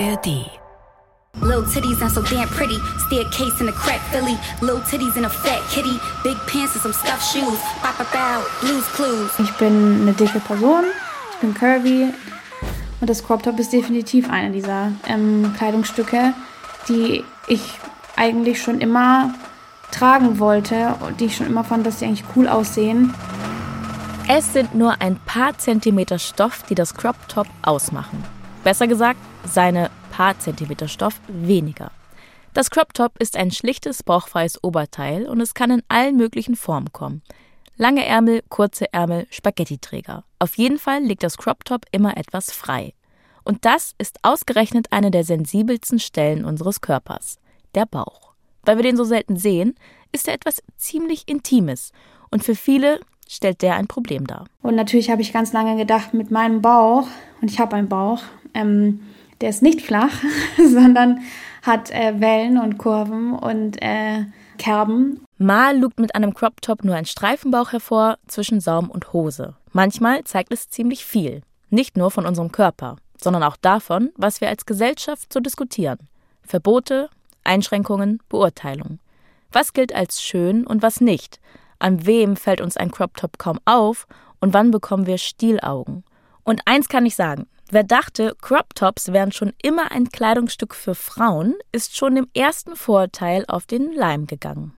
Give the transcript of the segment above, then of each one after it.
ARD. Little titties and so damn pretty. Staircase in a crack Philly. Little titties in a fat kitty. Big pants and some stuffed shoes. Bop, bow. Blues Clues. Ich bin eine dicke Person. Ich bin curvy. Und das Crop Top ist definitiv eine dieser ähm, Kleidungsstücke, die ich eigentlich schon immer tragen wollte und die ich schon immer fand, dass sie eigentlich cool aussehen. Es sind nur ein paar Zentimeter Stoff, die das Crop Top ausmachen. Besser gesagt, seine paar Zentimeter Stoff weniger. Das Crop Top ist ein schlichtes, bauchfreies Oberteil und es kann in allen möglichen Formen kommen. Lange Ärmel, kurze Ärmel, Spaghetti-Träger. Auf jeden Fall liegt das Crop Top immer etwas frei. Und das ist ausgerechnet eine der sensibelsten Stellen unseres Körpers, der Bauch. Weil wir den so selten sehen, ist er etwas ziemlich Intimes und für viele stellt der ein Problem dar. Und natürlich habe ich ganz lange gedacht, mit meinem Bauch, und ich habe einen Bauch, ähm, der ist nicht flach, sondern hat äh, Wellen und Kurven und äh, Kerben. Mal lugt mit einem Crop Top nur ein Streifenbauch hervor zwischen Saum und Hose. Manchmal zeigt es ziemlich viel. Nicht nur von unserem Körper, sondern auch davon, was wir als Gesellschaft so diskutieren. Verbote, Einschränkungen, Beurteilungen. Was gilt als schön und was nicht? An wem fällt uns ein Crop Top kaum auf und wann bekommen wir Stielaugen? Und eins kann ich sagen, Wer dachte, Crop Tops wären schon immer ein Kleidungsstück für Frauen, ist schon dem ersten Vorurteil auf den Leim gegangen.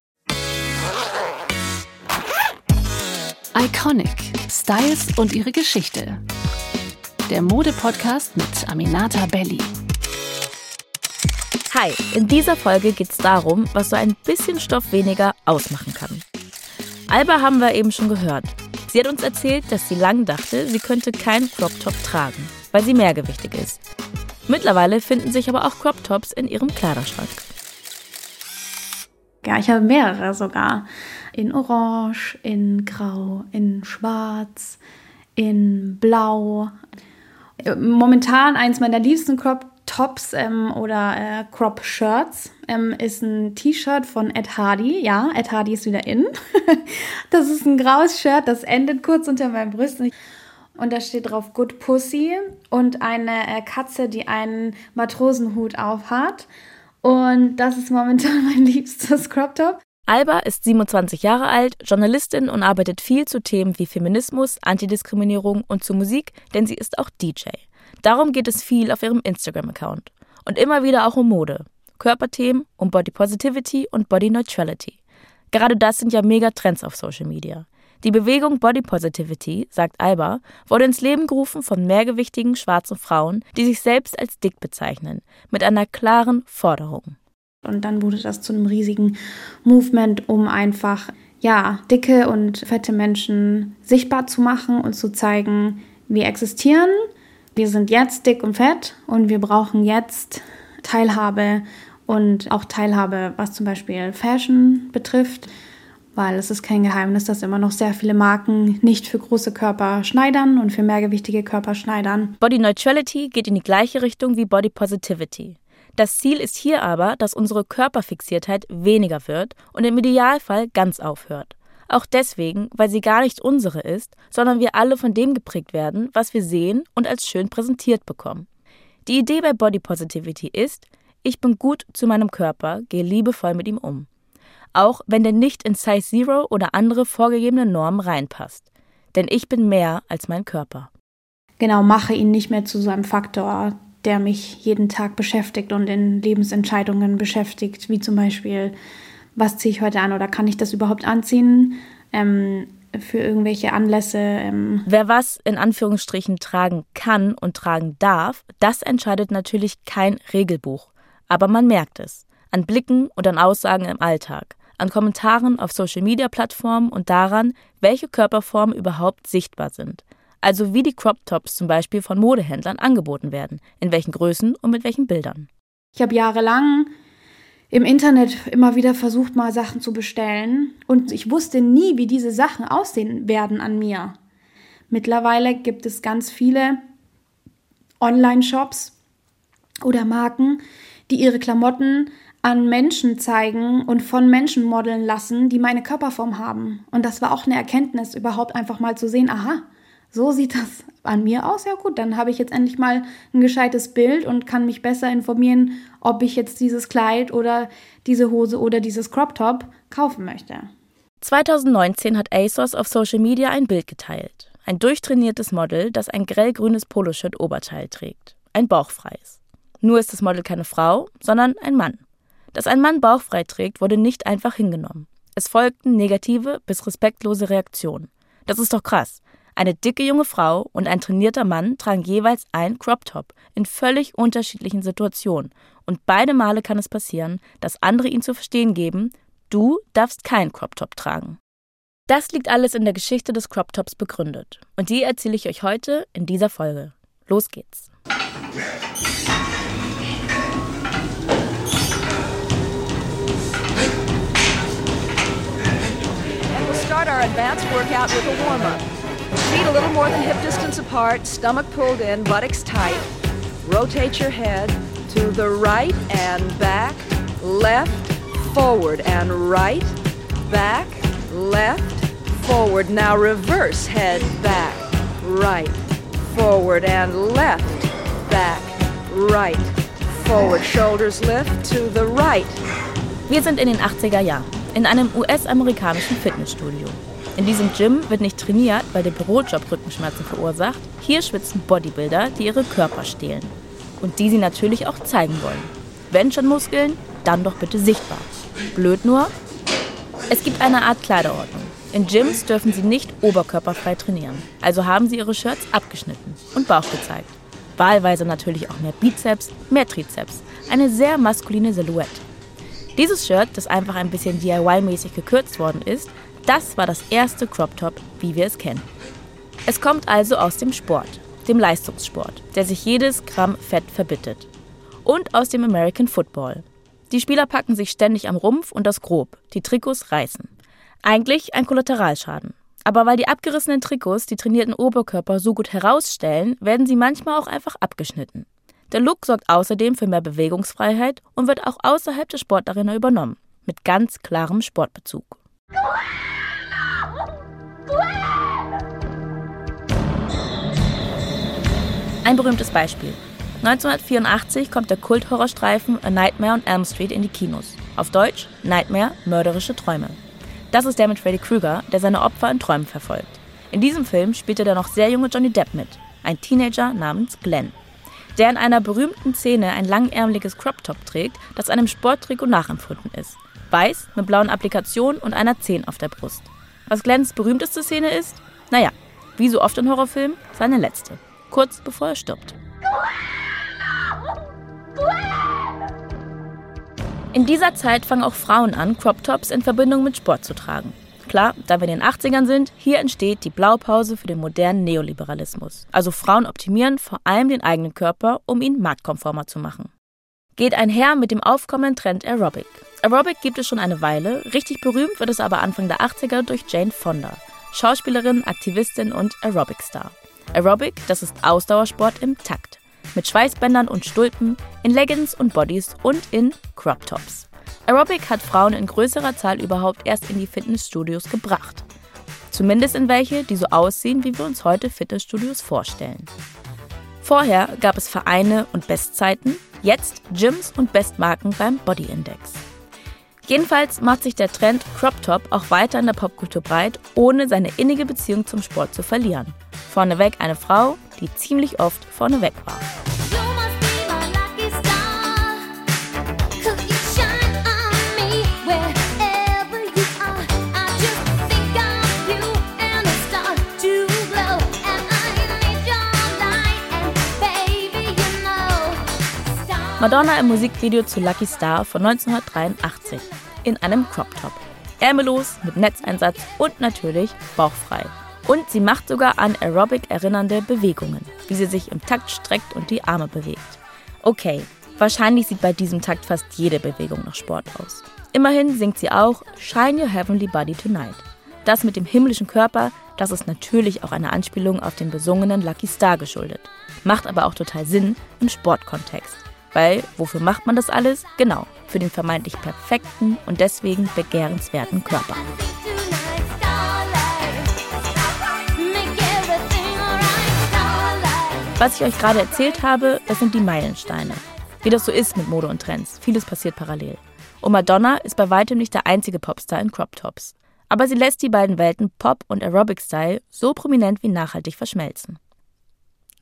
Iconic. Styles und ihre Geschichte. Der Mode-Podcast mit Aminata Belli. Hi, in dieser Folge geht es darum, was so ein bisschen Stoff weniger ausmachen kann. Alba haben wir eben schon gehört. Sie hat uns erzählt, dass sie lang dachte, sie könnte keinen Crop Top tragen weil sie mehrgewichtig ist. Mittlerweile finden sich aber auch Crop Tops in ihrem Kleiderschrank. Ja, ich habe mehrere sogar. In Orange, in Grau, in Schwarz, in Blau. Momentan eins meiner liebsten Crop Tops ähm, oder äh, Crop Shirts ähm, ist ein T-Shirt von Ed Hardy. Ja, Ed Hardy ist wieder in. das ist ein graues Shirt, das endet kurz unter meinen Brüsten und da steht drauf Good Pussy und eine äh, Katze, die einen Matrosenhut aufhat. Und das ist momentan mein liebstes Crop Top. Alba ist 27 Jahre alt, Journalistin und arbeitet viel zu Themen wie Feminismus, Antidiskriminierung und zu Musik, denn sie ist auch DJ. Darum geht es viel auf ihrem Instagram-Account. Und immer wieder auch um Mode, Körperthemen, um Body Positivity und Body Neutrality. Gerade das sind ja mega Trends auf Social Media. Die Bewegung Body Positivity, sagt Alba, wurde ins Leben gerufen von mehrgewichtigen schwarzen Frauen, die sich selbst als dick bezeichnen, mit einer klaren Forderung. Und dann wurde das zu einem riesigen Movement, um einfach ja, dicke und fette Menschen sichtbar zu machen und zu zeigen, wir existieren, wir sind jetzt dick und fett und wir brauchen jetzt Teilhabe und auch Teilhabe, was zum Beispiel Fashion betrifft weil es ist kein Geheimnis, dass immer noch sehr viele Marken nicht für große Körper schneidern und für mehrgewichtige Körper schneidern. Body Neutrality geht in die gleiche Richtung wie Body Positivity. Das Ziel ist hier aber, dass unsere Körperfixiertheit weniger wird und im Idealfall ganz aufhört. Auch deswegen, weil sie gar nicht unsere ist, sondern wir alle von dem geprägt werden, was wir sehen und als schön präsentiert bekommen. Die Idee bei Body Positivity ist, ich bin gut zu meinem Körper, gehe liebevoll mit ihm um auch wenn der nicht in Size Zero oder andere vorgegebene Normen reinpasst. Denn ich bin mehr als mein Körper. Genau, mache ihn nicht mehr zu so einem Faktor, der mich jeden Tag beschäftigt und in Lebensentscheidungen beschäftigt, wie zum Beispiel, was ziehe ich heute an oder kann ich das überhaupt anziehen? Ähm, für irgendwelche Anlässe. Ähm. Wer was in Anführungsstrichen tragen kann und tragen darf, das entscheidet natürlich kein Regelbuch. Aber man merkt es. An Blicken und an Aussagen im Alltag an Kommentaren auf Social-Media-Plattformen und daran, welche Körperformen überhaupt sichtbar sind. Also wie die Crop Tops zum Beispiel von Modehändlern angeboten werden, in welchen Größen und mit welchen Bildern. Ich habe jahrelang im Internet immer wieder versucht, mal Sachen zu bestellen und ich wusste nie, wie diese Sachen aussehen werden an mir. Mittlerweile gibt es ganz viele Online-Shops oder Marken, die ihre Klamotten an Menschen zeigen und von Menschen modeln lassen, die meine Körperform haben. Und das war auch eine Erkenntnis, überhaupt einfach mal zu sehen, aha, so sieht das an mir aus. Ja gut, dann habe ich jetzt endlich mal ein gescheites Bild und kann mich besser informieren, ob ich jetzt dieses Kleid oder diese Hose oder dieses Crop Top kaufen möchte. 2019 hat ASOS auf Social Media ein Bild geteilt. Ein durchtrainiertes Model, das ein grellgrünes Poloshirt Oberteil trägt. Ein bauchfreies. Nur ist das Model keine Frau, sondern ein Mann. Dass ein Mann bauchfrei trägt, wurde nicht einfach hingenommen. Es folgten negative bis respektlose Reaktionen. Das ist doch krass. Eine dicke junge Frau und ein trainierter Mann tragen jeweils ein Crop Top in völlig unterschiedlichen Situationen. Und beide Male kann es passieren, dass andere ihn zu verstehen geben, du darfst kein Crop Top tragen. Das liegt alles in der Geschichte des Crop Tops begründet. Und die erzähle ich euch heute in dieser Folge. Los geht's. start our advanced workout with a warm up. Feet a little more than hip distance apart, stomach pulled in, buttocks tight. Rotate your head to the right and back, left, forward and right, back, left, forward. Now reverse head back, right, forward and left, back, right, forward. Shoulders lift to the right. Wir sind in den 80er Jahren, in einem US-amerikanischen Fitnessstudio. In diesem Gym wird nicht trainiert, weil der Bürojob Rückenschmerzen verursacht. Hier schwitzen Bodybuilder, die ihre Körper stehlen. Und die sie natürlich auch zeigen wollen. Wenn schon Muskeln, dann doch bitte sichtbar. Blöd nur, es gibt eine Art Kleiderordnung. In Gyms dürfen sie nicht oberkörperfrei trainieren. Also haben sie ihre Shirts abgeschnitten und Bauch gezeigt. Wahlweise natürlich auch mehr Bizeps, mehr Trizeps. Eine sehr maskuline Silhouette. Dieses Shirt, das einfach ein bisschen DIY-mäßig gekürzt worden ist, das war das erste Crop Top, wie wir es kennen. Es kommt also aus dem Sport, dem Leistungssport, der sich jedes Gramm Fett verbittet. Und aus dem American Football. Die Spieler packen sich ständig am Rumpf und das grob, die Trikots reißen. Eigentlich ein Kollateralschaden. Aber weil die abgerissenen Trikots die trainierten Oberkörper so gut herausstellen, werden sie manchmal auch einfach abgeschnitten. Der Look sorgt außerdem für mehr Bewegungsfreiheit und wird auch außerhalb der Sportarena übernommen, mit ganz klarem Sportbezug. Ein berühmtes Beispiel. 1984 kommt der Kult-Horrorstreifen A Nightmare on Elm Street in die Kinos. Auf Deutsch Nightmare, mörderische Träume. Das ist der mit Freddy Krueger, der seine Opfer in Träumen verfolgt. In diesem Film spielte der noch sehr junge Johnny Depp mit, ein Teenager namens Glenn, der in einer berühmten Szene ein langärmeliges Crop-Top trägt, das einem Sporttrikot nachempfunden ist. Weiß, mit blauen Applikationen und einer 10 auf der Brust. Was Glenns berühmteste Szene ist? Naja, wie so oft in Horrorfilmen, seine letzte. Kurz bevor er stirbt. In dieser Zeit fangen auch Frauen an, Crop Tops in Verbindung mit Sport zu tragen. Klar, da wir in den 80ern sind, hier entsteht die Blaupause für den modernen Neoliberalismus. Also Frauen optimieren vor allem den eigenen Körper, um ihn marktkonformer zu machen. Geht einher mit dem aufkommenden Trend Aerobic. Aerobic gibt es schon eine Weile, richtig berühmt wird es aber Anfang der 80er durch Jane Fonda, Schauspielerin, Aktivistin und Aerobic-Star. Aerobic, das ist Ausdauersport im Takt. Mit Schweißbändern und Stulpen, in Leggings und Bodies und in Crop Tops. Aerobic hat Frauen in größerer Zahl überhaupt erst in die Fitnessstudios gebracht. Zumindest in welche, die so aussehen, wie wir uns heute Fitnessstudios vorstellen. Vorher gab es Vereine und Bestzeiten, jetzt Gyms und Bestmarken beim Body Index. Jedenfalls macht sich der Trend Crop Top auch weiter in der Popkultur breit, ohne seine innige Beziehung zum Sport zu verlieren. Vorneweg eine Frau, die ziemlich oft vorneweg war. Madonna im Musikvideo zu Lucky Star von 1983 in einem Crop Top. Ärmellos, mit Netzeinsatz und natürlich bauchfrei. Und sie macht sogar an Aerobic erinnernde Bewegungen, wie sie sich im Takt streckt und die Arme bewegt. Okay, wahrscheinlich sieht bei diesem Takt fast jede Bewegung nach Sport aus. Immerhin singt sie auch Shine Your Heavenly Body Tonight. Das mit dem himmlischen Körper, das ist natürlich auch eine Anspielung auf den besungenen Lucky Star geschuldet. Macht aber auch total Sinn im Sportkontext. Weil, wofür macht man das alles? Genau, für den vermeintlich perfekten und deswegen begehrenswerten Körper. Was ich euch gerade erzählt habe, das sind die Meilensteine. Wie das so ist mit Mode und Trends. Vieles passiert parallel. Und Madonna ist bei weitem nicht der einzige Popstar in Crop Tops. Aber sie lässt die beiden Welten Pop und Aerobic-Style so prominent wie nachhaltig verschmelzen.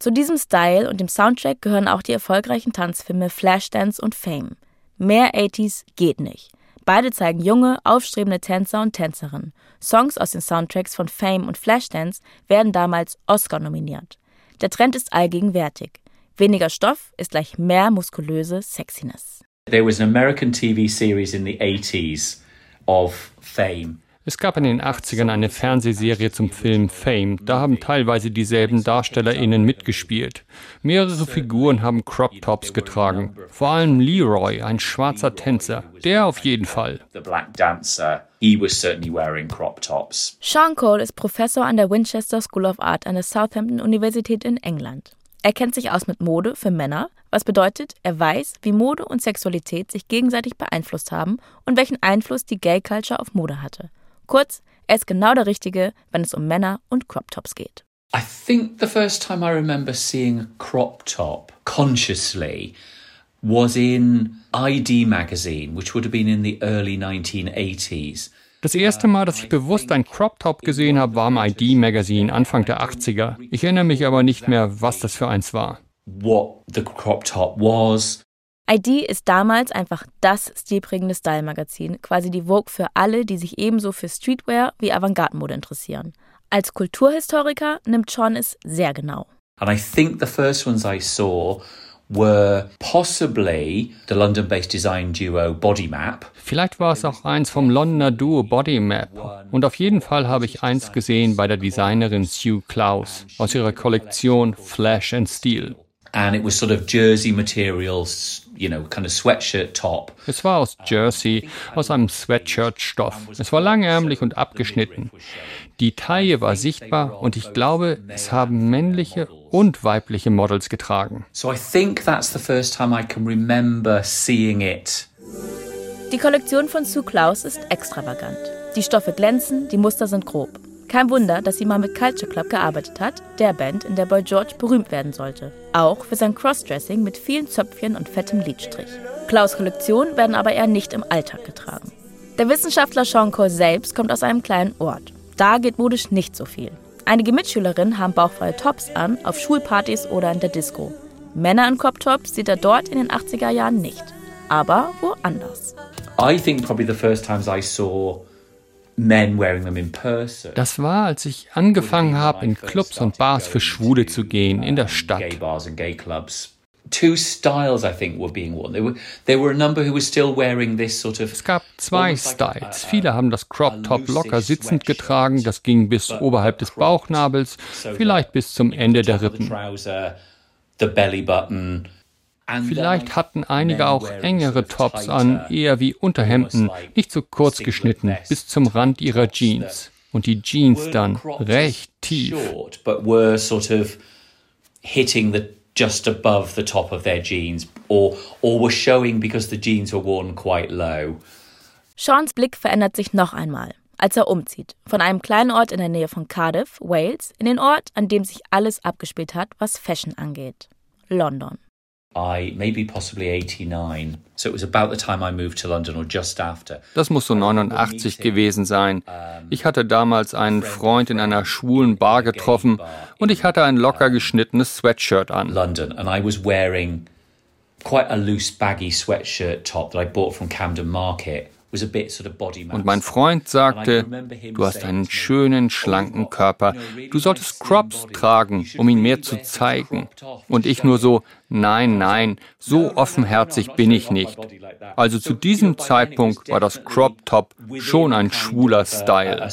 Zu diesem Style und dem Soundtrack gehören auch die erfolgreichen Tanzfilme Flashdance und Fame. Mehr 80s geht nicht. Beide zeigen junge, aufstrebende Tänzer und Tänzerinnen. Songs aus den Soundtracks von Fame und Flashdance werden damals Oscar nominiert. Der Trend ist allgegenwärtig. Weniger Stoff ist gleich mehr muskulöse Sexiness. There was an American TV series in the 80s of Fame. Es gab in den 80ern eine Fernsehserie zum Film Fame. Da haben teilweise dieselben DarstellerInnen mitgespielt. Mehrere Figuren haben Crop Tops getragen. Vor allem Leroy, ein schwarzer Tänzer. Der auf jeden Fall. Sean Cole ist Professor an der Winchester School of Art an der Southampton Universität in England. Er kennt sich aus mit Mode für Männer, was bedeutet, er weiß, wie Mode und Sexualität sich gegenseitig beeinflusst haben und welchen Einfluss die Gay Culture auf Mode hatte. Kurz, er ist genau der Richtige, wenn es um Männer und Crop Tops geht. I think the first time I remember seeing a crop top consciously was in ID magazine, which would have been in the early 1980s. Das erste Mal, dass ich bewusst ein Crop Top gesehen habe, war im ID Magazine Anfang der 80er. Ich erinnere mich aber nicht mehr, was das für eins war. What the crop top was. ID ist damals einfach das stilprägende Style-Magazin, quasi die Vogue für alle, die sich ebenso für Streetwear wie Avantgarde-Mode interessieren. Als Kulturhistoriker nimmt Sean es sehr genau. And I think the first ones I saw were possibly the London-based design duo Bodymap. Vielleicht war es auch eins vom Londoner Duo Bodymap. Und auf jeden Fall habe ich eins gesehen bei der Designerin Sue Klaus aus ihrer Kollektion Flash and Steel. And it was sort of jersey materials, you know, kind of sweatshirt top. Es war aus Jersey, aus einem Sweatshirt-Stoff. Es war langärmlich und abgeschnitten. Die Taille war sichtbar und ich glaube, es haben männliche und weibliche Models getragen. So I think that's the first time I can remember seeing it. Die Kollektion von Sue Klaus ist extravagant. Die Stoffe glänzen, die Muster sind grob. Kein Wunder, dass sie mal mit Culture Club gearbeitet hat, der Band, in der Boy George berühmt werden sollte. Auch für sein Crossdressing mit vielen Zöpfchen und fettem Lidstrich. Klaus Kollektionen werden aber eher nicht im Alltag getragen. Der Wissenschaftler Sean Cole selbst kommt aus einem kleinen Ort. Da geht modisch nicht so viel. Einige Mitschülerinnen haben bauchfreie Tops an, auf Schulpartys oder in der Disco. Männer in Crop-Tops sieht er dort in den 80er Jahren nicht. Aber woanders. I think probably the first times I saw Das war, als ich angefangen habe, in Clubs und Bars für Schwule zu gehen, in der Stadt. Gay bars and gay clubs. Two styles, I think, were being worn. There were, there were a number who were still wearing this sort of. Es gab zwei Styles. Viele haben das Crop Top locker sitzend getragen. Das ging bis oberhalb des Bauchnabels, vielleicht bis zum Ende der Rippen. Vielleicht hatten einige auch engere Tops an, eher wie Unterhemden, nicht so kurz geschnitten, bis zum Rand ihrer Jeans. Und die Jeans dann recht tief. just above the top of their jeans or, or were showing because the jeans were worn quite low. Seans Blick verändert sich noch einmal, als er umzieht. Von einem kleinen Ort in der Nähe von Cardiff, Wales, in den Ort, an dem sich alles abgespielt hat, was Fashion angeht. London. I maybe possibly 89. So it was about the time I moved to London or just after. Das muss so 89 gewesen sein. Ich hatte damals einen Freund in einer schwulen Bar getroffen und ich hatte ein locker geschnittenes Sweatshirt an. London and I was wearing quite a loose baggy sweatshirt top that I bought from Camden Market. Und mein Freund sagte, du hast einen schönen, schlanken Körper. Du solltest Crops tragen, um ihn mehr zu zeigen. Und ich nur so, nein, nein, so offenherzig bin ich nicht. Also zu diesem Zeitpunkt war das Crop Top schon ein schwuler Style.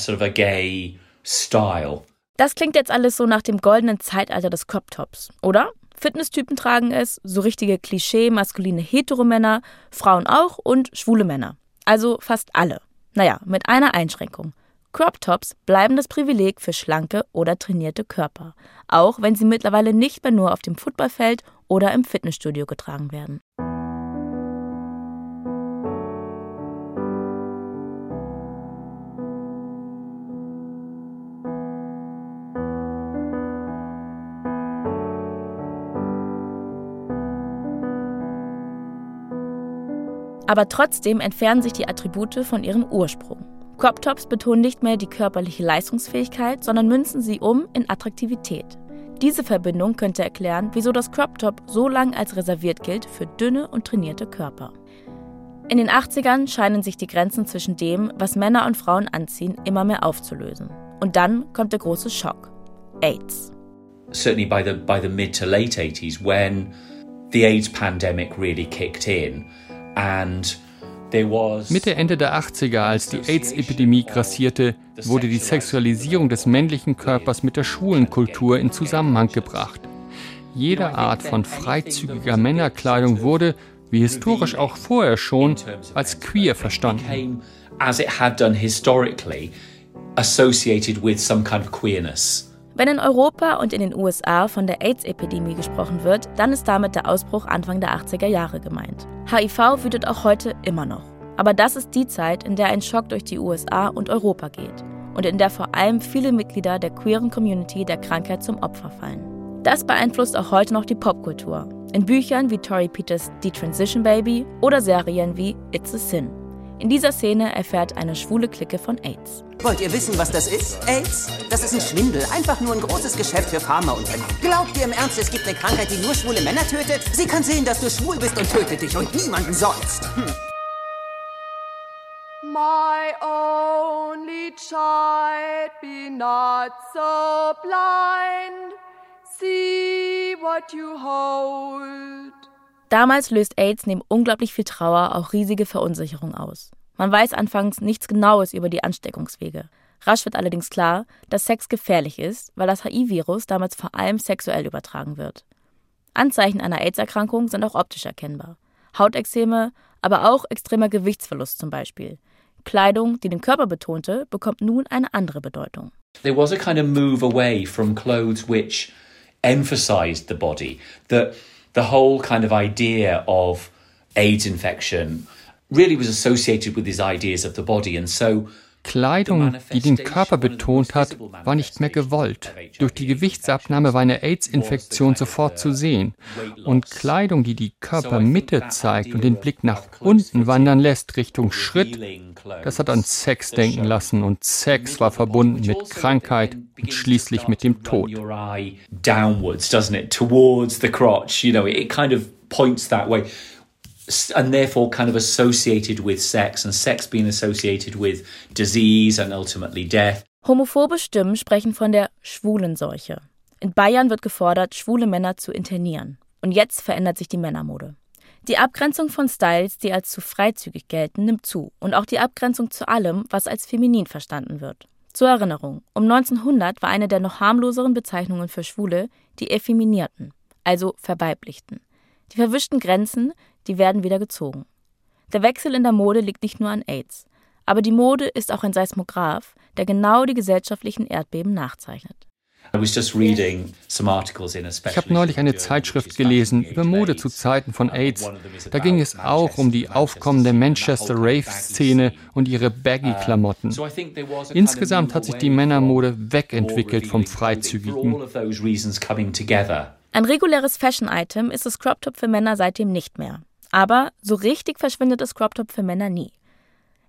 Das klingt jetzt alles so nach dem goldenen Zeitalter des Crop Tops, oder? Fitnesstypen tragen es, so richtige Klischee maskuline Heteromänner, Frauen auch und schwule Männer. Also fast alle. Naja, mit einer Einschränkung. Crop Tops bleiben das Privileg für schlanke oder trainierte Körper, auch wenn sie mittlerweile nicht mehr nur auf dem Footballfeld oder im Fitnessstudio getragen werden. Aber trotzdem entfernen sich die Attribute von ihrem Ursprung. Crop Tops betonen nicht mehr die körperliche Leistungsfähigkeit, sondern münzen sie um in Attraktivität. Diese Verbindung könnte erklären, wieso das Crop Top so lange als reserviert gilt für dünne und trainierte Körper. In den 80ern scheinen sich die Grenzen zwischen dem, was Männer und Frauen anziehen, immer mehr aufzulösen. Und dann kommt der große Schock. AIDS. Certainly by the by the mid to late 80s when the AIDS pandemic really kicked in Mitte, Ende der 80er, als die AIDS-Epidemie grassierte, wurde die Sexualisierung des männlichen Körpers mit der schwulen Kultur in Zusammenhang gebracht. Jede Art von freizügiger Männerkleidung wurde, wie historisch auch vorher schon, als queer verstanden. As it had done historically, associated with some kind of queerness. Wenn in Europa und in den USA von der AIDS-Epidemie gesprochen wird, dann ist damit der Ausbruch Anfang der 80er Jahre gemeint. HIV wütet auch heute immer noch. Aber das ist die Zeit, in der ein Schock durch die USA und Europa geht und in der vor allem viele Mitglieder der queeren Community der Krankheit zum Opfer fallen. Das beeinflusst auch heute noch die Popkultur. In Büchern wie Tori Peters The Transition Baby oder Serien wie It's a Sin. In dieser Szene erfährt eine schwule Clique von AIDS. Wollt ihr wissen, was das ist? AIDS? Das ist ein Schwindel. Einfach nur ein großes Geschäft für Pharmaunternehmen. Glaubt ihr im Ernst, es gibt eine Krankheit, die nur schwule Männer tötet? Sie kann sehen, dass du schwul bist und tötet dich und niemanden sonst. Hm. My only child, be not so blind. See what you hold. Damals löst AIDS neben unglaublich viel Trauer auch riesige Verunsicherung aus. Man weiß anfangs nichts Genaues über die Ansteckungswege. Rasch wird allerdings klar, dass Sex gefährlich ist, weil das HIV-Virus damals vor allem sexuell übertragen wird. Anzeichen einer AIDS-Erkrankung sind auch optisch erkennbar. Hautexzeme, aber auch extremer Gewichtsverlust zum Beispiel. Kleidung, die den Körper betonte, bekommt nun eine andere Bedeutung. There was a kind of move away from clothes which emphasized the body. That the whole kind of idea of AIDS infection really was associated with these ideas of the body. And so Kleidung, die den Körper betont hat, war nicht mehr gewollt. Durch die Gewichtsabnahme war eine AIDS-Infektion sofort zu sehen. Und Kleidung, die die Körpermitte zeigt und den Blick nach unten wandern lässt Richtung Schritt, das hat an Sex denken lassen. Und Sex war verbunden mit Krankheit und schließlich mit dem Tod. Downwards, doesn't it? Towards the crotch, you know, it kind of points that way and therefore kind of associated with sex and sex being associated with disease and ultimately death. Homophobe Stimmen sprechen von der Schwulenseuche. In Bayern wird gefordert, schwule Männer zu internieren. Und jetzt verändert sich die Männermode. Die Abgrenzung von Styles, die als zu freizügig gelten, nimmt zu und auch die Abgrenzung zu allem, was als feminin verstanden wird. Zur Erinnerung, um 1900 war eine der noch harmloseren Bezeichnungen für Schwule die Effeminierten, also Verweiblichten. Die verwischten Grenzen, die werden wieder gezogen. Der Wechsel in der Mode liegt nicht nur an AIDS, aber die Mode ist auch ein Seismograph, der genau die gesellschaftlichen Erdbeben nachzeichnet. Ich habe neulich eine Zeitschrift gelesen über Mode zu Zeiten von AIDS. Da ging es auch um die aufkommende Manchester Rave-Szene und ihre Baggy-Klamotten. Insgesamt hat sich die Männermode wegentwickelt vom Freizügigen. Ein reguläres Fashion-Item ist das Crop Top für Männer seitdem nicht mehr. Aber so richtig verschwindet das Crop Top für Männer nie.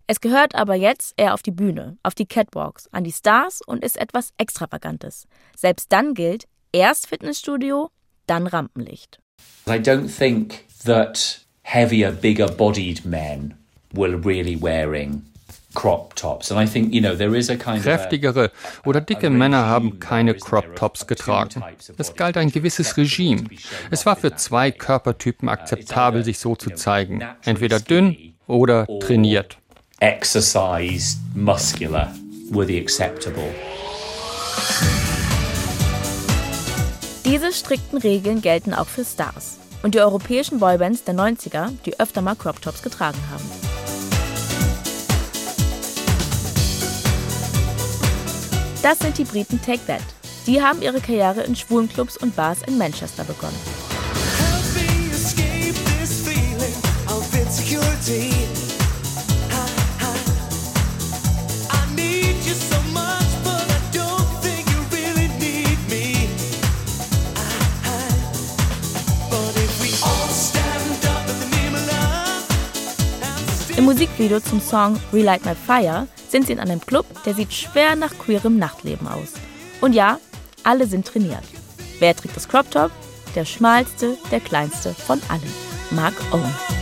Es gehört aber jetzt eher auf die Bühne, auf die Catwalks, an die Stars und ist etwas Extravagantes. Selbst dann gilt erst Fitnessstudio, dann Rampenlicht. I don't think that heavier, bigger bodied men will really wearing Kräftigere oder dicke Männer haben keine Crop Tops getragen. Es galt ein gewisses Regime. Es war für zwei Körpertypen akzeptabel, sich so zu zeigen. Entweder dünn oder trainiert. Exercised, muscular were the acceptable. Diese strikten Regeln gelten auch für Stars und die europäischen Boybands der 90er, die öfter mal Crop Tops getragen haben. Das sind die Briten Take That. Die haben ihre Karriere in Schwulenclubs und Bars in Manchester begonnen. Im Musikvideo zum Song Relight My Fire sind sie in einem Club, der sieht schwer nach queerem Nachtleben aus. Und ja, alle sind trainiert. Wer trägt das Crop Top? Der schmalste, der kleinste von allen. Mark Owen.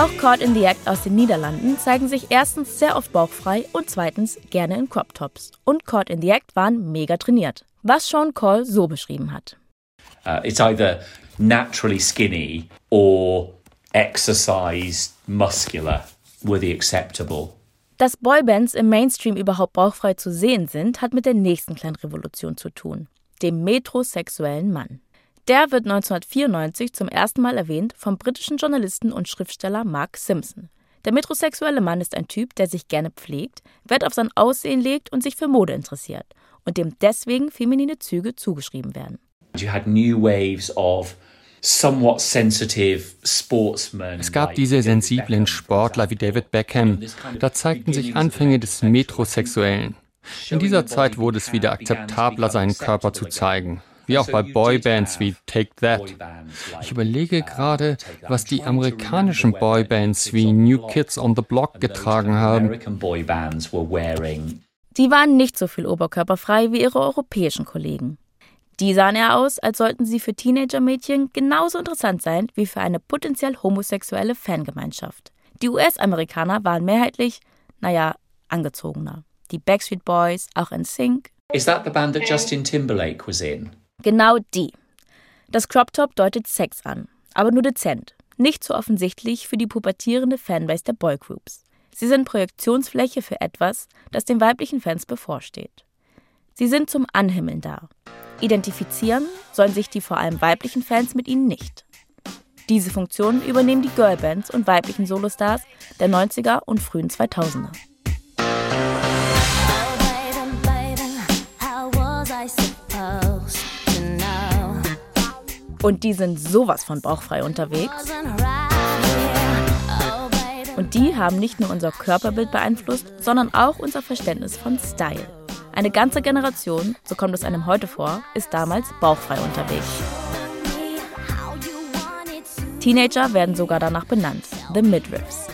Auch Caught in the Act aus den Niederlanden zeigen sich erstens sehr oft bauchfrei und zweitens gerne in Crop Tops. Und Caught in the Act waren mega trainiert, was Sean Cole so beschrieben hat. Uh, it's either naturally skinny or exercised muscular were the acceptable. Dass Boybands im Mainstream überhaupt bauchfrei zu sehen sind, hat mit der nächsten kleinen Revolution zu tun, dem metrosexuellen Mann. Der wird 1994 zum ersten Mal erwähnt vom britischen Journalisten und Schriftsteller Mark Simpson. Der metrosexuelle Mann ist ein Typ, der sich gerne pflegt, Wert auf sein Aussehen legt und sich für Mode interessiert und dem deswegen feminine Züge zugeschrieben werden. You had new waves of es gab diese sensiblen Sportler wie David Beckham. Da zeigten sich Anfänge des Metrosexuellen. In dieser Zeit wurde es wieder akzeptabler, seinen Körper zu zeigen wie auch bei Boybands wie Take That. Ich überlege gerade, was die amerikanischen Boybands wie New Kids on the Block getragen haben. Die waren nicht so viel oberkörperfrei wie ihre europäischen Kollegen. Die sahen eher aus, als sollten sie für Teenager-Mädchen genauso interessant sein wie für eine potenziell homosexuelle Fangemeinschaft. Die US-Amerikaner waren mehrheitlich, naja, angezogener. Die Backstreet Boys, auch in Sync. Is that the band that Justin Timberlake was in? Genau die. Das Crop Top deutet Sex an, aber nur dezent, nicht so offensichtlich für die pubertierende Fanbase der Boygroups. Sie sind Projektionsfläche für etwas, das den weiblichen Fans bevorsteht. Sie sind zum Anhimmeln da. Identifizieren sollen sich die vor allem weiblichen Fans mit ihnen nicht. Diese Funktion übernehmen die Girlbands und weiblichen Solostars der 90er und frühen 2000er. Und die sind sowas von bauchfrei unterwegs. Und die haben nicht nur unser Körperbild beeinflusst, sondern auch unser Verständnis von Style. Eine ganze Generation, so kommt es einem heute vor, ist damals bauchfrei unterwegs. Teenager werden sogar danach benannt, The Midriffs.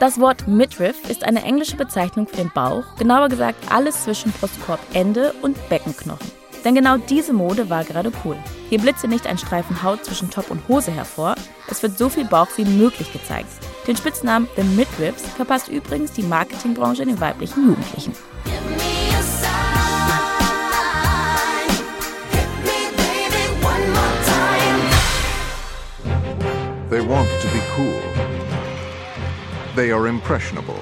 Das Wort Midriff ist eine englische Bezeichnung für den Bauch, genauer gesagt alles zwischen Brustkorbende und Beckenknochen. Denn genau diese Mode war gerade cool. Hier blitze nicht ein Streifen Haut zwischen Top und Hose hervor, es wird so viel Bauch wie möglich gezeigt. Den Spitznamen The Midriffs verpasst übrigens die Marketingbranche den weiblichen Jugendlichen. They want to be cool. They are impressionable.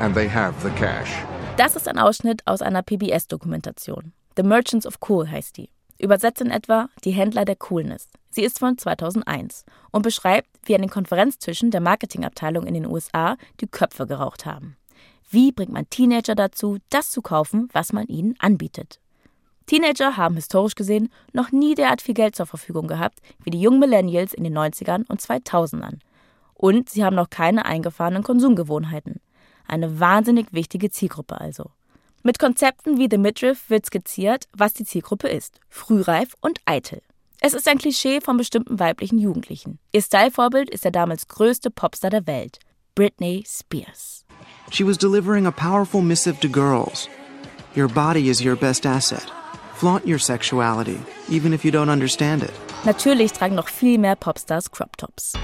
And they have the cash. Das ist ein Ausschnitt aus einer PBS-Dokumentation. The Merchants of Cool heißt die. Übersetzt in etwa Die Händler der Coolness. Sie ist von 2001 und beschreibt, wie an den Konferenztischen der Marketingabteilung in den USA die Köpfe geraucht haben. Wie bringt man Teenager dazu, das zu kaufen, was man ihnen anbietet? Teenager haben historisch gesehen noch nie derart viel Geld zur Verfügung gehabt wie die jungen Millennials in den 90ern und 2000ern. Und sie haben noch keine eingefahrenen Konsumgewohnheiten. Eine wahnsinnig wichtige Zielgruppe also. Mit Konzepten wie The Midriff wird skizziert, was die Zielgruppe ist. Frühreif und eitel. Es ist ein Klischee von bestimmten weiblichen Jugendlichen. Ihr Stylevorbild ist der damals größte Popstar der Welt, Britney Spears. She was delivering a powerful missive to girls. Your body is your best asset. Flaunt your sexuality, even if you don't understand it. Natürlich tragen noch viel mehr Popstars Crop Tops.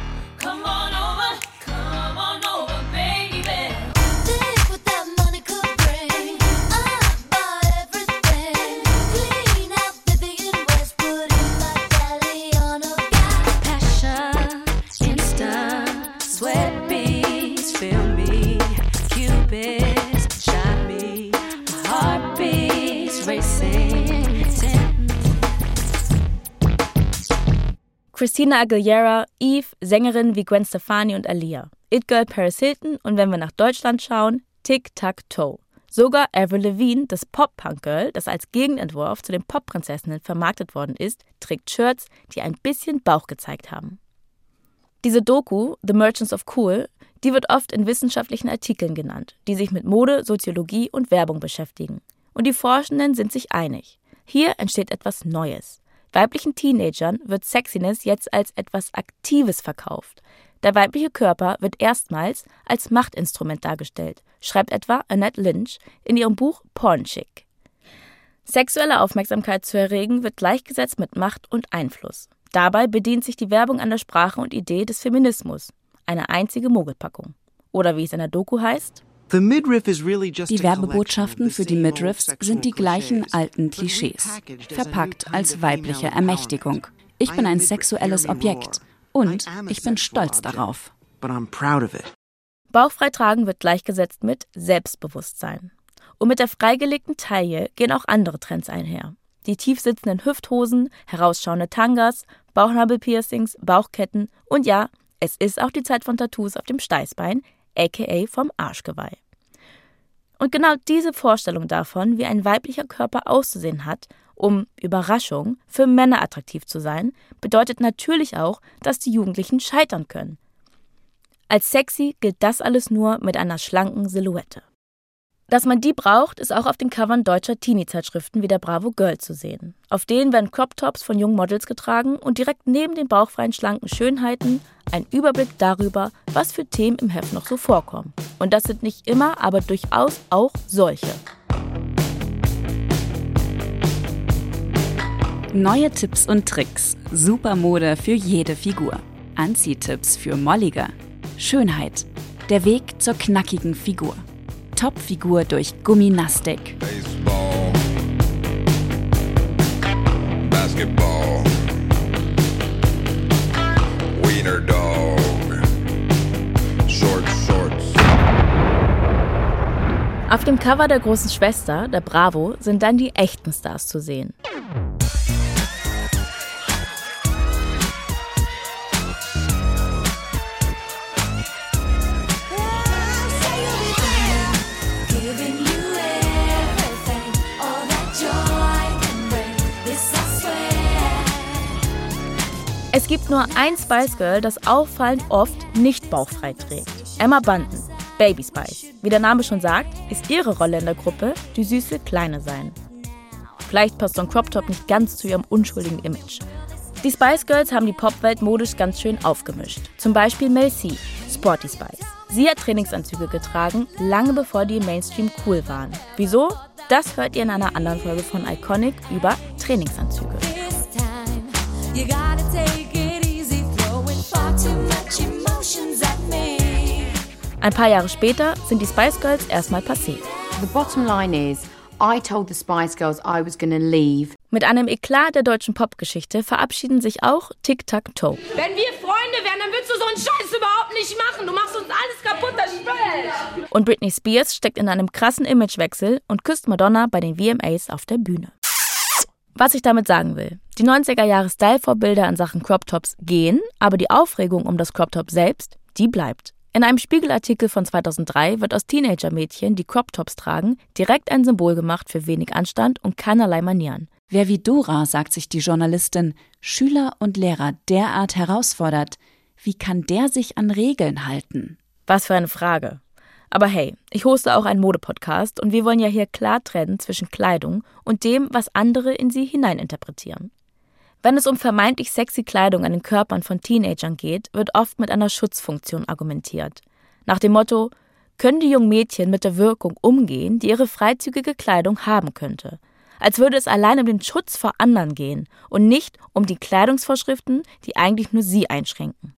Christina Aguilera, Eve, Sängerinnen wie Gwen Stefani und Alia, It Girl Paris Hilton und wenn wir nach Deutschland schauen, Tic Tac Toe. Sogar Avril Lavigne, das Pop-Punk-Girl, das als Gegenentwurf zu den Pop-Prinzessinnen vermarktet worden ist, trägt Shirts, die ein bisschen Bauch gezeigt haben. Diese Doku, The Merchants of Cool, Die wird oft in wissenschaftlichen Artikeln genannt, die sich mit Mode, Soziologie und Werbung beschäftigen. Und die Forschenden sind sich einig. Hier entsteht etwas Neues. Weiblichen Teenagern wird Sexiness jetzt als etwas Aktives verkauft. Der weibliche Körper wird erstmals als Machtinstrument dargestellt, schreibt etwa Annette Lynch in ihrem Buch Porn Chick. Sexuelle Aufmerksamkeit zu erregen wird gleichgesetzt mit Macht und Einfluss. Dabei bedient sich die Werbung an der Sprache und Idee des Feminismus. Eine einzige Mogelpackung. Oder wie es in der Doku heißt, die Werbebotschaften für die Midriffs sind die gleichen alten Klischees, verpackt als weibliche Ermächtigung. Ich bin ein sexuelles Objekt und ich bin stolz darauf. Bauchfrei tragen wird gleichgesetzt mit Selbstbewusstsein. Und mit der freigelegten Taille gehen auch andere Trends einher. Die tief sitzenden Hüfthosen, herausschauende Tangas, Bauchnabelpiercings, Bauchketten und ja, es ist auch die Zeit von Tattoos auf dem Steißbein, aka vom Arschgeweih. Und genau diese Vorstellung davon, wie ein weiblicher Körper auszusehen hat, um Überraschung für Männer attraktiv zu sein, bedeutet natürlich auch, dass die Jugendlichen scheitern können. Als sexy gilt das alles nur mit einer schlanken Silhouette. Dass man die braucht, ist auch auf den Covern deutscher Teenie-Zeitschriften wie der Bravo Girl zu sehen. Auf denen werden Crop-Tops von jungen Models getragen und direkt neben den bauchfreien, schlanken Schönheiten ein Überblick darüber, was für Themen im Heft noch so vorkommen. Und das sind nicht immer, aber durchaus auch solche. Neue Tipps und Tricks. Supermode für jede Figur. Anziehtipps für Mollige. Schönheit. Der Weg zur knackigen Figur. Topfigur durch Gumminastik. Baseball. Basketball. Wiener Dog. Shorts, Shorts. Auf dem Cover der großen Schwester, der Bravo, sind dann die echten Stars zu sehen. Gibt nur ein Spice Girl, das auffallend oft nicht bauchfrei trägt. Emma Bunton, Baby Spice. Wie der Name schon sagt, ist ihre Rolle in der Gruppe die süße Kleine sein. Vielleicht passt so ein Crop Top nicht ganz zu ihrem unschuldigen Image. Die Spice Girls haben die Popwelt modisch ganz schön aufgemischt. Zum Beispiel Mel C, Sporty Spice. Sie hat Trainingsanzüge getragen, lange bevor die im Mainstream cool waren. Wieso? Das hört ihr in einer anderen Folge von Iconic über Trainingsanzüge. Ein paar Jahre später sind die Spice Girls erstmal passé. The bottom line is, I told the Spice Girls I was gonna leave. Mit einem Eklat der deutschen Popgeschichte verabschieden sich auch Tic Tac Toe. Wenn wir Freunde wären, dann würdest du so einen Scheiß überhaupt nicht machen. Du machst uns alles kaputt, das Spiel. Und Britney Spears steckt in einem krassen Imagewechsel und küsst Madonna bei den VMAs auf der Bühne. Was ich damit sagen will, die 90er Jahre Style-Vorbilder in Sachen Crop Tops gehen, aber die Aufregung um das Crop Top selbst, die bleibt. In einem Spiegelartikel von 2003 wird aus Teenager-Mädchen, die Crop Tops tragen, direkt ein Symbol gemacht für wenig Anstand und keinerlei Manieren. Wer wie Dora, sagt sich die Journalistin, Schüler und Lehrer derart herausfordert, wie kann der sich an Regeln halten? Was für eine Frage. Aber hey, ich hoste auch einen Modepodcast und wir wollen ja hier klar trennen zwischen Kleidung und dem, was andere in sie hineininterpretieren. Wenn es um vermeintlich sexy Kleidung an den Körpern von Teenagern geht, wird oft mit einer Schutzfunktion argumentiert. Nach dem Motto, können die jungen Mädchen mit der Wirkung umgehen, die ihre freizügige Kleidung haben könnte. Als würde es allein um den Schutz vor anderen gehen und nicht um die Kleidungsvorschriften, die eigentlich nur sie einschränken.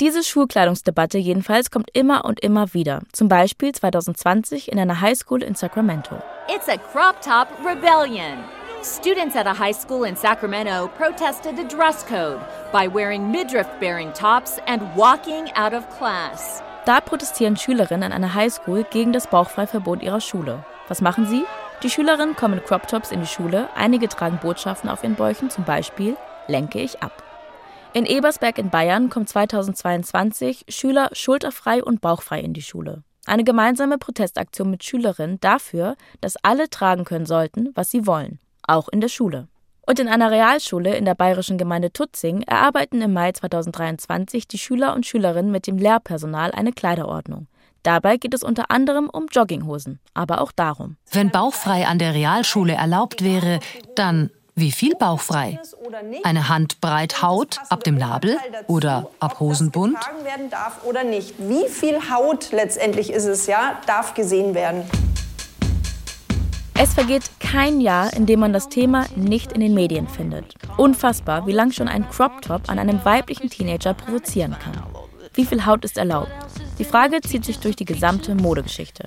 Diese Schulkleidungsdebatte jedenfalls kommt immer und immer wieder, zum Beispiel 2020 in einer Highschool in Sacramento. It's a crop top rebellion. Students at a high school in Sacramento protested a dress code by wearing midriff bearing tops and walking out of class. Da protestieren Schülerinnen an einer Highschool gegen das Bauchfreiverbot ihrer Schule. Was machen sie? Die Schülerinnen kommen Crop Tops in die Schule, einige tragen Botschaften auf ihren Bäuchen, zum Beispiel lenke ich ab. In Ebersberg in Bayern kommen 2022 Schüler schulterfrei und bauchfrei in die Schule. Eine gemeinsame Protestaktion mit Schülerinnen dafür, dass alle tragen können sollten, was sie wollen auch in der Schule. Und in einer Realschule in der bayerischen Gemeinde Tutzing erarbeiten im Mai 2023 die Schüler und Schülerinnen mit dem Lehrpersonal eine Kleiderordnung. Dabei geht es unter anderem um Jogginghosen, aber auch darum. Wenn bauchfrei an der Realschule erlaubt wäre, dann wie viel bauchfrei? Eine Handbreit Haut ab dem Nabel oder ab Hosenbund? Wie viel Haut letztendlich ist es, ja, darf gesehen werden. Es vergeht kein Jahr, in dem man das Thema nicht in den Medien findet. Unfassbar, wie lang schon ein Crop Top an einem weiblichen Teenager provozieren kann. Wie viel Haut ist erlaubt? Die Frage zieht sich durch die gesamte Modegeschichte.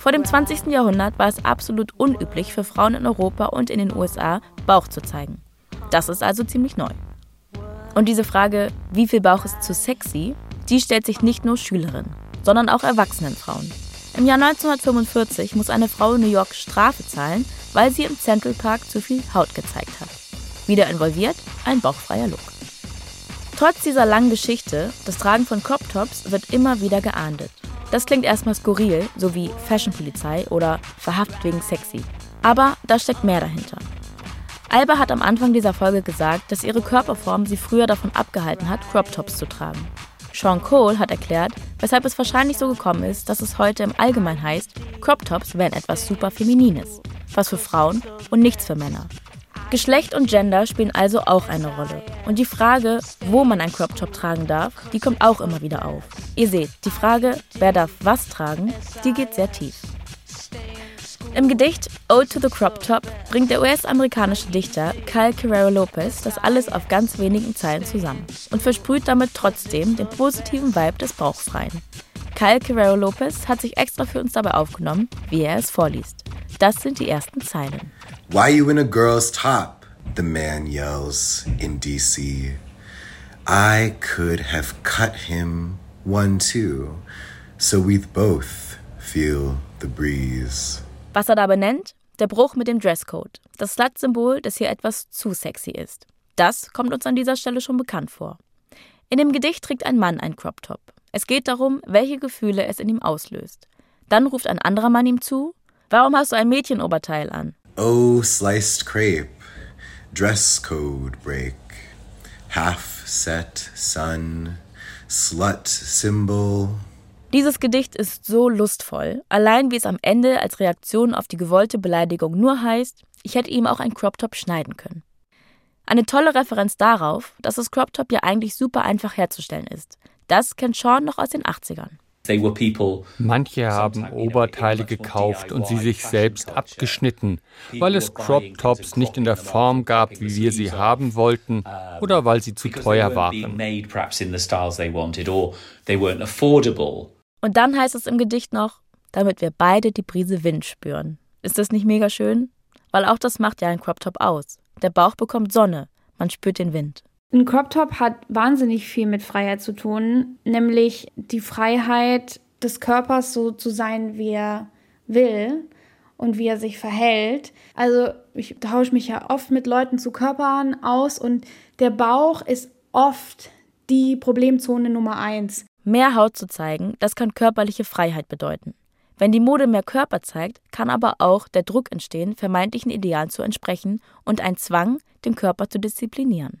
Vor dem 20. Jahrhundert war es absolut unüblich für Frauen in Europa und in den USA, Bauch zu zeigen. Das ist also ziemlich neu. Und diese Frage, wie viel Bauch ist zu sexy, die stellt sich nicht nur Schülerinnen, sondern auch erwachsenen Frauen. Im Jahr 1945 muss eine Frau in New York Strafe zahlen, weil sie im Central Park zu viel Haut gezeigt hat. Wieder involviert ein bauchfreier Look. Trotz dieser langen Geschichte, das Tragen von Crop Tops wird immer wieder geahndet. Das klingt erstmal skurril, so wie Fashionpolizei oder verhaftet wegen sexy. Aber da steckt mehr dahinter. Alba hat am Anfang dieser Folge gesagt, dass ihre Körperform sie früher davon abgehalten hat, Crop Tops zu tragen. Sean Cole hat erklärt, weshalb es wahrscheinlich so gekommen ist, dass es heute im Allgemeinen heißt, Crop Tops wären etwas super Feminines, was für Frauen und nichts für Männer. Geschlecht und Gender spielen also auch eine Rolle. Und die Frage, wo man ein Crop Top tragen darf, die kommt auch immer wieder auf. Ihr seht, die Frage, wer darf was tragen, die geht sehr tief. Im Gedicht Ode to the Crop Top bringt der US-amerikanische Dichter Kyle Carrero Lopez das alles auf ganz wenigen Zeilen zusammen und versprüht damit trotzdem den positiven Vibe des Bauchfreien. Kyle Carrero Lopez hat sich extra für uns dabei aufgenommen, wie er es vorliest. Das sind die ersten Zeilen. Why you in a girl's top? The man yells in DC. I could have cut him one too, so we'd both feel the breeze. Was er da benennt? Der Bruch mit dem Dresscode. Das Slut-Symbol, das hier etwas zu sexy ist. Das kommt uns an dieser Stelle schon bekannt vor. In dem Gedicht trägt ein Mann ein Crop Top. Es geht darum, welche Gefühle es in ihm auslöst. Dann ruft ein anderer Mann ihm zu: Warum hast du ein Mädchenoberteil an? Oh, sliced crepe, dress code break, half set sun, slut symbol. Dieses Gedicht ist so lustvoll, allein wie es am Ende als Reaktion auf die gewollte Beleidigung nur heißt, ich hätte ihm auch ein Crop Top schneiden können. Eine tolle Referenz darauf, dass das Crop Top ja eigentlich super einfach herzustellen ist. Das kennt Sean noch aus den 80ern. Manche haben Oberteile gekauft und sie sich selbst abgeschnitten, weil es Crop Tops nicht in der Form gab, wie wir sie haben wollten, oder weil sie zu teuer waren. Und dann heißt es im Gedicht noch, damit wir beide die Brise Wind spüren. Ist das nicht mega schön? Weil auch das macht ja ein Crop Top aus. Der Bauch bekommt Sonne, man spürt den Wind. Ein Crop Top hat wahnsinnig viel mit Freiheit zu tun, nämlich die Freiheit des Körpers so zu sein, wie er will und wie er sich verhält. Also ich tausche mich ja oft mit Leuten zu Körpern aus und der Bauch ist oft die Problemzone Nummer eins. Mehr Haut zu zeigen, das kann körperliche Freiheit bedeuten. Wenn die Mode mehr Körper zeigt, kann aber auch der Druck entstehen, vermeintlichen Idealen zu entsprechen und ein Zwang, den Körper zu disziplinieren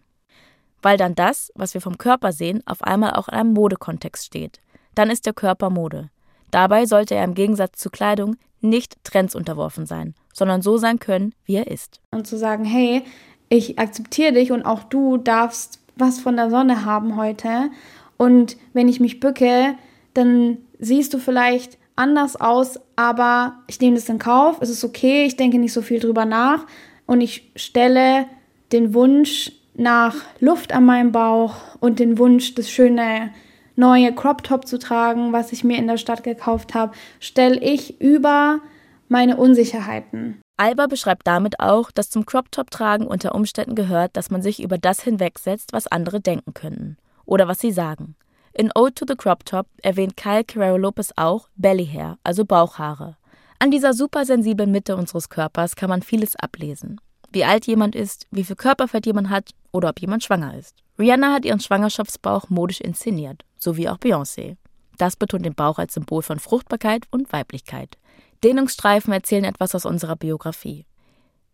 weil dann das, was wir vom Körper sehen, auf einmal auch in einem Modekontext steht. Dann ist der Körper Mode. Dabei sollte er im Gegensatz zu Kleidung nicht Trends unterworfen sein, sondern so sein können, wie er ist. Und zu sagen, hey, ich akzeptiere dich und auch du darfst was von der Sonne haben heute. Und wenn ich mich bücke, dann siehst du vielleicht anders aus, aber ich nehme das in Kauf, es ist okay, ich denke nicht so viel drüber nach und ich stelle den Wunsch nach Luft an meinem Bauch und den Wunsch, das schöne neue Crop Top zu tragen, was ich mir in der Stadt gekauft habe, stelle ich über meine Unsicherheiten. Alba beschreibt damit auch, dass zum Crop Top tragen unter Umständen gehört, dass man sich über das hinwegsetzt, was andere denken könnten oder was sie sagen. In Ode to the Crop Top erwähnt Kyle Carrero Lopez auch Belly Hair, also Bauchhaare. An dieser supersensiblen Mitte unseres Körpers kann man vieles ablesen wie alt jemand ist, wie viel Körperfett jemand hat oder ob jemand schwanger ist. Rihanna hat ihren Schwangerschaftsbauch modisch inszeniert, so wie auch Beyoncé. Das betont den Bauch als Symbol von Fruchtbarkeit und Weiblichkeit. Dehnungsstreifen erzählen etwas aus unserer Biografie.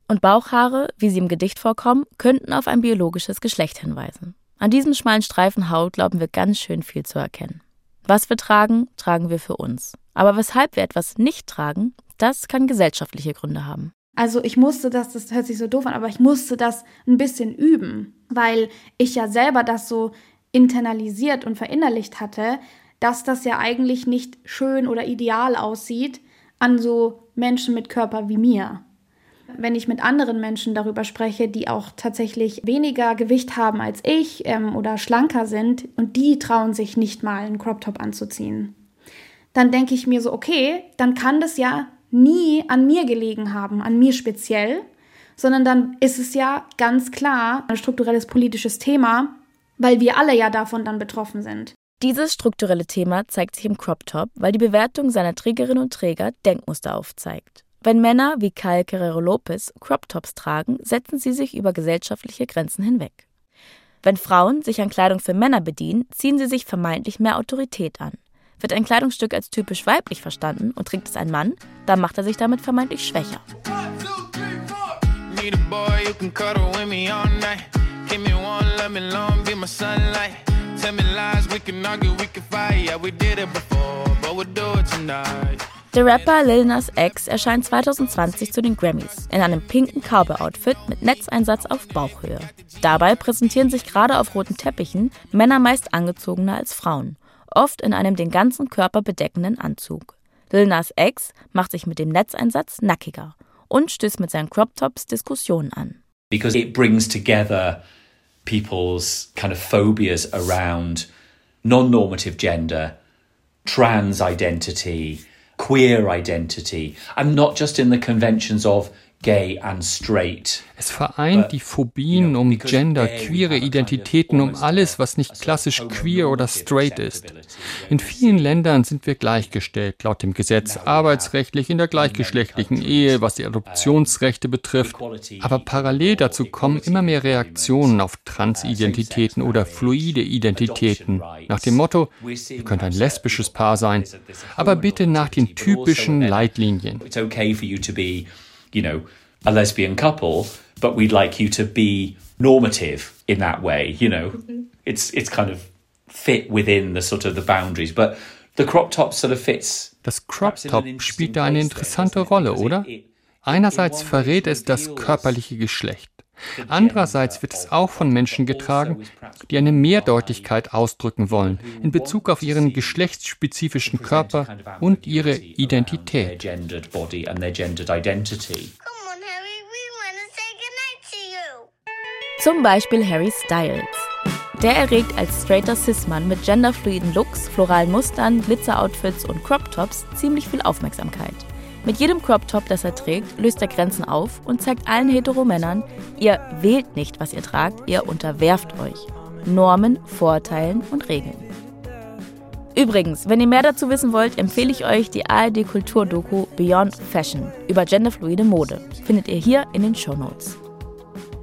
Und Bauchhaare, wie sie im Gedicht vorkommen, könnten auf ein biologisches Geschlecht hinweisen. An diesem schmalen Streifen Haut glauben wir ganz schön viel zu erkennen. Was wir tragen, tragen wir für uns. Aber weshalb wir etwas nicht tragen, das kann gesellschaftliche Gründe haben. Also ich musste das, das hört sich so doof an, aber ich musste das ein bisschen üben, weil ich ja selber das so internalisiert und verinnerlicht hatte, dass das ja eigentlich nicht schön oder ideal aussieht an so Menschen mit Körper wie mir. Wenn ich mit anderen Menschen darüber spreche, die auch tatsächlich weniger Gewicht haben als ich ähm, oder schlanker sind und die trauen sich nicht mal einen Crop Top anzuziehen, dann denke ich mir so, okay, dann kann das ja nie an mir gelegen haben, an mir speziell, sondern dann ist es ja ganz klar ein strukturelles politisches Thema, weil wir alle ja davon dann betroffen sind. Dieses strukturelle Thema zeigt sich im Crop Top, weil die Bewertung seiner Trägerinnen und Träger Denkmuster aufzeigt. Wenn Männer wie Kyle Guerrero Lopez Crop Tops tragen, setzen sie sich über gesellschaftliche Grenzen hinweg. Wenn Frauen sich an Kleidung für Männer bedienen, ziehen sie sich vermeintlich mehr Autorität an. Wird ein Kleidungsstück als typisch weiblich verstanden und trägt es ein Mann, dann macht er sich damit vermeintlich schwächer. Der Rapper Lil Nas X erscheint 2020 zu den Grammys in einem pinken Cowboy-Outfit mit Netzeinsatz auf Bauchhöhe. Dabei präsentieren sich gerade auf roten Teppichen Männer meist angezogener als Frauen, oft in einem den ganzen Körper bedeckenden Anzug. Lil Nas X macht sich mit dem Netzeinsatz nackiger und stößt mit seinen Crop Tops Diskussionen an. Because it brings together people's kind of phobias around non normative gender, trans identity, queer identity, and not just in the conventions of gay and straight. Es vereint die Phobien um Gender, queere Identitäten, um alles, was nicht klassisch queer oder straight ist. In vielen Ländern sind wir gleichgestellt, laut dem Gesetz arbeitsrechtlich in der gleichgeschlechtlichen Ehe, was die Adoptionsrechte betrifft. Aber parallel dazu kommen immer mehr Reaktionen auf Transidentitäten oder fluide Identitäten. Nach dem Motto, ihr könnt ein lesbisches Paar sein, aber bitte nach den typischen Leitlinien you know, a lesbian couple, but we'd like you to be normative in that way, you know. Mm-hmm. It's it's kind of fit within the sort of the boundaries, but the crop top sort of fits. Das Crop Top spielt da eine interessante Rolle, oder? Einerseits verrät es das körperliche Geschlecht. Andererseits wird es auch von Menschen getragen, die eine Mehrdeutigkeit ausdrücken wollen in Bezug auf ihren geschlechtsspezifischen Körper und ihre Identität. Zum Beispiel Harry Styles. Der erregt als straighter Cis-Mann mit genderfluiden Looks, floralen Mustern, Glitzer-Outfits und Crop-Tops ziemlich viel Aufmerksamkeit. Mit jedem Crop Top, das er trägt, löst er Grenzen auf und zeigt allen Heteromännern, ihr wählt nicht, was ihr tragt, ihr unterwerft euch. Normen, Vorteilen und Regeln. Übrigens, wenn ihr mehr dazu wissen wollt, empfehle ich euch die ARD Kulturdoku Beyond Fashion über genderfluide Mode. Findet ihr hier in den Show Notes.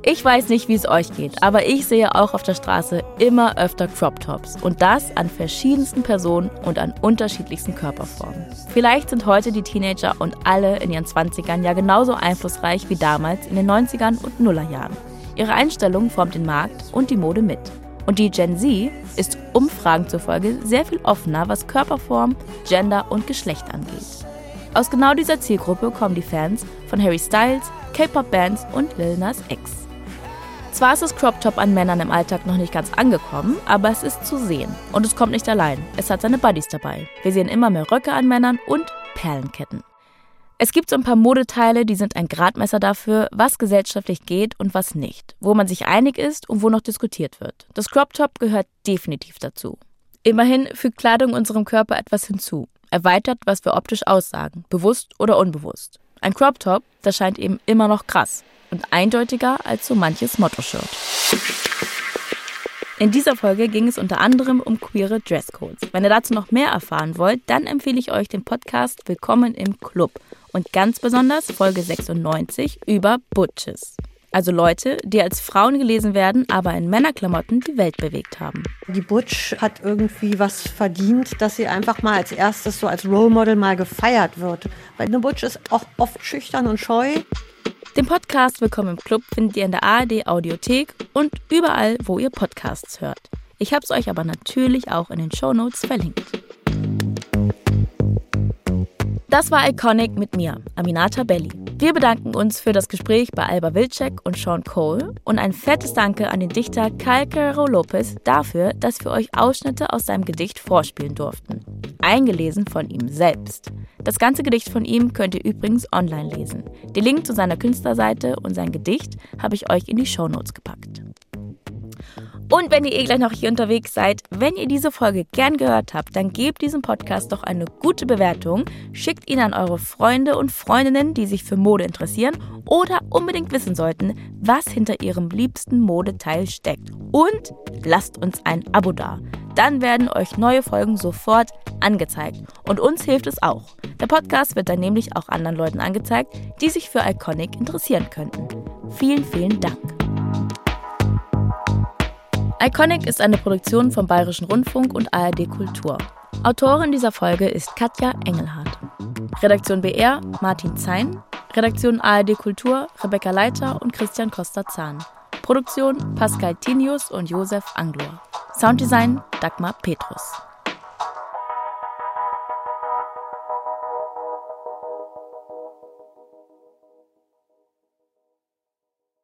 Ich weiß nicht, wie es euch geht, aber ich sehe auch auf der Straße immer öfter Crop Tops und das an verschiedensten Personen und an unterschiedlichsten Körperformen. Vielleicht sind heute die Teenager und alle in ihren 20ern ja genauso einflussreich wie damals in den 90ern und Nullerjahren. Ihre Einstellung formt den Markt und die Mode mit. Und die Gen Z ist Umfragen zufolge sehr viel offener, was Körperform, Gender und Geschlecht angeht. Aus genau dieser Zielgruppe kommen die Fans von Harry Styles, K-Pop-Bands und Lil Nas X. Zwar ist das Crop Top an Männern im Alltag noch nicht ganz angekommen, aber es ist zu sehen. Und es kommt nicht allein. Es hat seine Buddies dabei. Wir sehen immer mehr Röcke an Männern und Perlenketten. Es gibt so ein paar Modeteile, die sind ein Gradmesser dafür, was gesellschaftlich geht und was nicht, wo man sich einig ist und wo noch diskutiert wird. Das Crop Top gehört definitiv dazu. Immerhin fügt Kleidung unserem Körper etwas hinzu, erweitert, was wir optisch aussagen, bewusst oder unbewusst. Ein Crop Top, das scheint eben immer noch krass und eindeutiger als so manches Motto-Shirt. In dieser Folge ging es unter anderem um queere Dresscodes. Wenn ihr dazu noch mehr erfahren wollt, dann empfehle ich euch den Podcast Willkommen im Club und ganz besonders Folge 96 über Butches. Also Leute, die als Frauen gelesen werden, aber in Männerklamotten die Welt bewegt haben. Die Butch hat irgendwie was verdient, dass sie einfach mal als erstes so als Role Model mal gefeiert wird. Weil eine Butch ist auch oft schüchtern und scheu. Den Podcast Willkommen im Club findet ihr in der ARD Audiothek und überall, wo ihr Podcasts hört. Ich habe es euch aber natürlich auch in den Show Notes verlinkt. Das war Iconic mit mir, Aminata Belli. Wir bedanken uns für das Gespräch bei Alba Wilczek und Sean Cole und ein fettes Danke an den Dichter Carrero Lopez dafür, dass wir euch Ausschnitte aus seinem Gedicht vorspielen durften. Eingelesen von ihm selbst. Das ganze Gedicht von ihm könnt ihr übrigens online lesen. Den Link zu seiner Künstlerseite und sein Gedicht habe ich euch in die Shownotes gepackt. Und wenn ihr eh gleich noch hier unterwegs seid, wenn ihr diese Folge gern gehört habt, dann gebt diesem Podcast doch eine gute Bewertung, schickt ihn an eure Freunde und Freundinnen, die sich für Mode interessieren oder unbedingt wissen sollten, was hinter ihrem liebsten Modeteil steckt. Und lasst uns ein Abo da. Dann werden euch neue Folgen sofort angezeigt. Und uns hilft es auch. Der Podcast wird dann nämlich auch anderen Leuten angezeigt, die sich für Iconic interessieren könnten. Vielen, vielen Dank. Iconic ist eine Produktion vom Bayerischen Rundfunk und ARD Kultur. Autorin dieser Folge ist Katja Engelhardt. Redaktion BR Martin Zein. Redaktion ARD Kultur Rebecca Leiter und Christian Costa-Zahn. Produktion Pascal Tinius und Josef Anglor. Sounddesign Dagmar Petrus.